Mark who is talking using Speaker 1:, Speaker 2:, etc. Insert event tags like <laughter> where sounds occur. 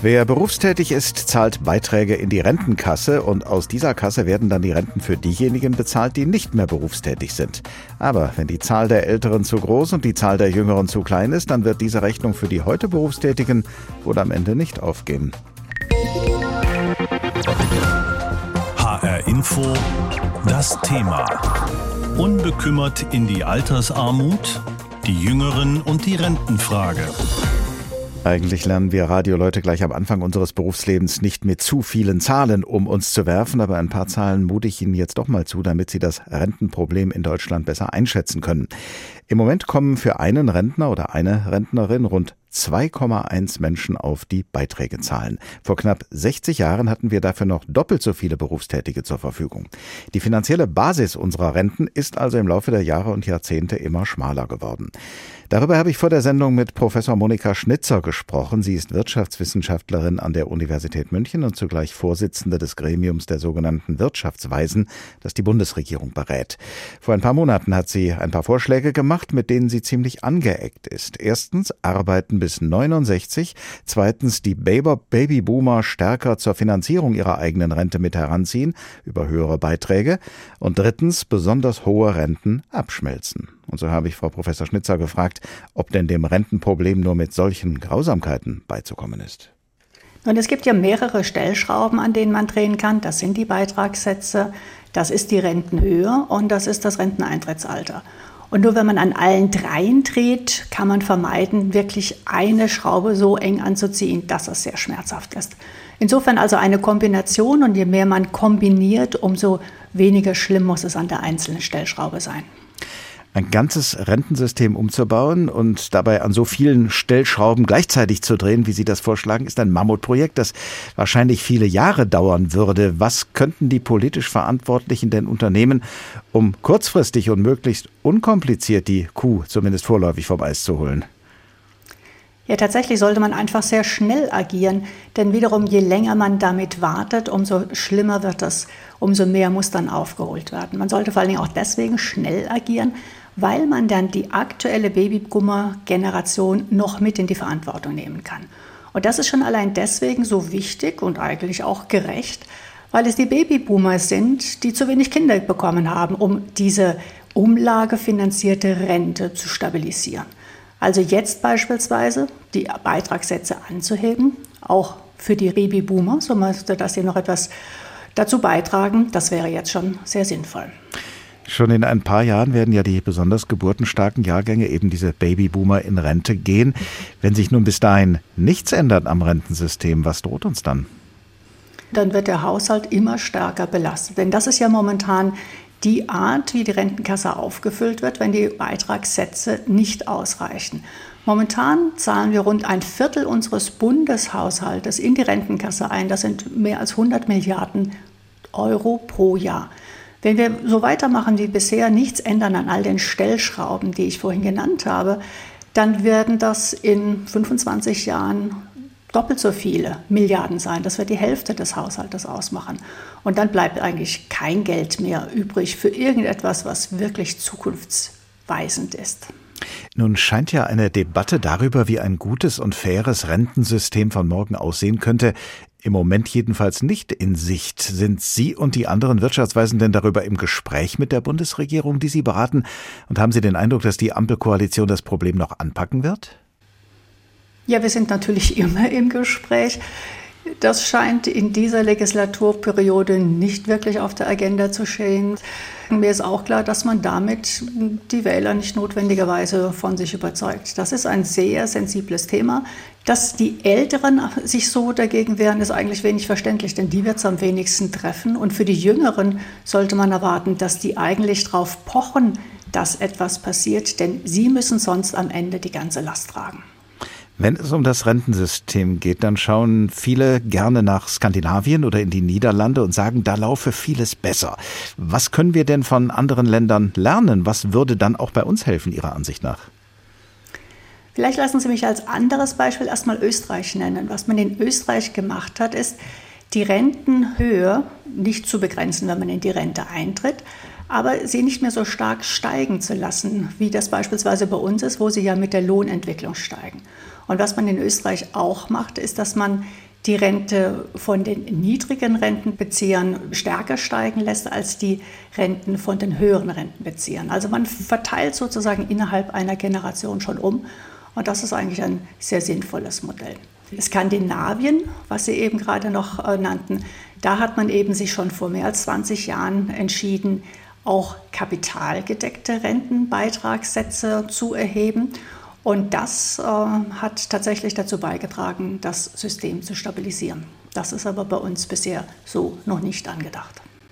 Speaker 1: Wer berufstätig ist, zahlt Beiträge in die Rentenkasse und aus dieser Kasse werden dann die Renten für diejenigen bezahlt, die nicht mehr berufstätig sind. Aber wenn die Zahl der Älteren zu groß und die Zahl der Jüngeren zu klein ist, dann wird diese Rechnung für die heute Berufstätigen wohl am Ende nicht aufgehen.
Speaker 2: HR Info, das Thema. Unbekümmert in die Altersarmut, die Jüngeren und die Rentenfrage.
Speaker 1: Eigentlich lernen wir Radioleute gleich am Anfang unseres Berufslebens nicht mit zu vielen Zahlen um uns zu werfen, aber ein paar Zahlen mute ich Ihnen jetzt doch mal zu, damit Sie das Rentenproblem in Deutschland besser einschätzen können. Im Moment kommen für einen Rentner oder eine Rentnerin rund 2,1 Menschen auf, die Beiträge zahlen. Vor knapp 60 Jahren hatten wir dafür noch doppelt so viele Berufstätige zur Verfügung. Die finanzielle Basis unserer Renten ist also im Laufe der Jahre und Jahrzehnte immer schmaler geworden. Darüber habe ich vor der Sendung mit Professor Monika Schnitzer gesprochen. Sie ist Wirtschaftswissenschaftlerin an der Universität München und zugleich Vorsitzende des Gremiums der sogenannten Wirtschaftsweisen, das die Bundesregierung berät. Vor ein paar Monaten hat sie ein paar Vorschläge gemacht, mit denen sie ziemlich angeeckt ist. Erstens arbeiten bis 69, zweitens die Babyboomer stärker zur Finanzierung ihrer eigenen Rente mit heranziehen über höhere Beiträge und drittens besonders hohe Renten abschmelzen. Und so habe ich Frau Professor Schnitzer gefragt, ob denn dem Rentenproblem nur mit solchen Grausamkeiten beizukommen ist.
Speaker 3: Und es gibt ja mehrere Stellschrauben, an denen man drehen kann. Das sind die Beitragssätze, das ist die Rentenhöhe und das ist das Renteneintrittsalter. Und nur wenn man an allen dreien dreht, kann man vermeiden, wirklich eine Schraube so eng anzuziehen, dass es sehr schmerzhaft ist. Insofern also eine Kombination und je mehr man kombiniert, umso weniger schlimm muss es an der einzelnen Stellschraube sein
Speaker 1: ein ganzes Rentensystem umzubauen und dabei an so vielen Stellschrauben gleichzeitig zu drehen, wie Sie das vorschlagen, ist ein Mammutprojekt, das wahrscheinlich viele Jahre dauern würde. Was könnten die politisch Verantwortlichen denn unternehmen, um kurzfristig und möglichst unkompliziert die Kuh zumindest vorläufig vom Eis zu holen?
Speaker 3: Ja, tatsächlich sollte man einfach sehr schnell agieren, denn wiederum, je länger man damit wartet, umso schlimmer wird es, umso mehr muss dann aufgeholt werden. Man sollte vor allen Dingen auch deswegen schnell agieren, weil man dann die aktuelle Babyboomer-Generation noch mit in die Verantwortung nehmen kann. Und das ist schon allein deswegen so wichtig und eigentlich auch gerecht, weil es die Babyboomer sind, die zu wenig Kinder bekommen haben, um diese umlagefinanzierte Rente zu stabilisieren. Also jetzt beispielsweise die Beitragssätze anzuheben, auch für die Babyboomer, so müsste das hier noch etwas dazu beitragen. Das wäre jetzt schon sehr sinnvoll.
Speaker 1: Schon in ein paar Jahren werden ja die besonders geburtenstarken Jahrgänge, eben diese Babyboomer, in Rente gehen. Wenn sich nun bis dahin nichts ändert am Rentensystem, was droht uns dann?
Speaker 3: Dann wird der Haushalt immer stärker belastet. Denn das ist ja momentan die Art, wie die Rentenkasse aufgefüllt wird, wenn die Beitragssätze nicht ausreichen. Momentan zahlen wir rund ein Viertel unseres Bundeshaushaltes in die Rentenkasse ein. Das sind mehr als 100 Milliarden Euro pro Jahr. Wenn wir so weitermachen wie bisher, nichts ändern an all den Stellschrauben, die ich vorhin genannt habe, dann werden das in 25 Jahren doppelt so viele Milliarden sein. Das wird die Hälfte des Haushaltes ausmachen. Und dann bleibt eigentlich kein Geld mehr übrig für irgendetwas, was wirklich zukunftsweisend ist.
Speaker 1: Nun scheint ja eine Debatte darüber, wie ein gutes und faires Rentensystem von morgen aussehen könnte, im Moment jedenfalls nicht in Sicht. Sind Sie und die anderen Wirtschaftsweisen denn darüber im Gespräch mit der Bundesregierung, die Sie beraten? Und haben Sie den Eindruck, dass die Ampelkoalition das Problem noch anpacken wird?
Speaker 3: Ja, wir sind natürlich <laughs> immer im Gespräch. Das scheint in dieser Legislaturperiode nicht wirklich auf der Agenda zu stehen. Mir ist auch klar, dass man damit die Wähler nicht notwendigerweise von sich überzeugt. Das ist ein sehr sensibles Thema. Dass die Älteren sich so dagegen wehren, ist eigentlich wenig verständlich, denn die wird es am wenigsten treffen. Und für die Jüngeren sollte man erwarten, dass die eigentlich darauf pochen, dass etwas passiert, denn sie müssen sonst am Ende die ganze Last tragen.
Speaker 1: Wenn es um das Rentensystem geht, dann schauen viele gerne nach Skandinavien oder in die Niederlande und sagen, da laufe vieles besser. Was können wir denn von anderen Ländern lernen? Was würde dann auch bei uns helfen, Ihrer Ansicht nach?
Speaker 3: Vielleicht lassen Sie mich als anderes Beispiel erstmal Österreich nennen. Was man in Österreich gemacht hat, ist, die Rentenhöhe nicht zu begrenzen, wenn man in die Rente eintritt, aber sie nicht mehr so stark steigen zu lassen, wie das beispielsweise bei uns ist, wo sie ja mit der Lohnentwicklung steigen. Und was man in Österreich auch macht, ist, dass man die Rente von den niedrigen Rentenbeziehern stärker steigen lässt als die Renten von den höheren Rentenbeziehern. Also man verteilt sozusagen innerhalb einer Generation schon um und das ist eigentlich ein sehr sinnvolles Modell. Skandinavien, was Sie eben gerade noch äh, nannten, da hat man eben sich schon vor mehr als 20 Jahren entschieden, auch kapitalgedeckte Rentenbeitragssätze zu erheben. Und das äh, hat tatsächlich dazu beigetragen, das System zu stabilisieren. Das ist aber bei uns bisher so noch nicht angedacht.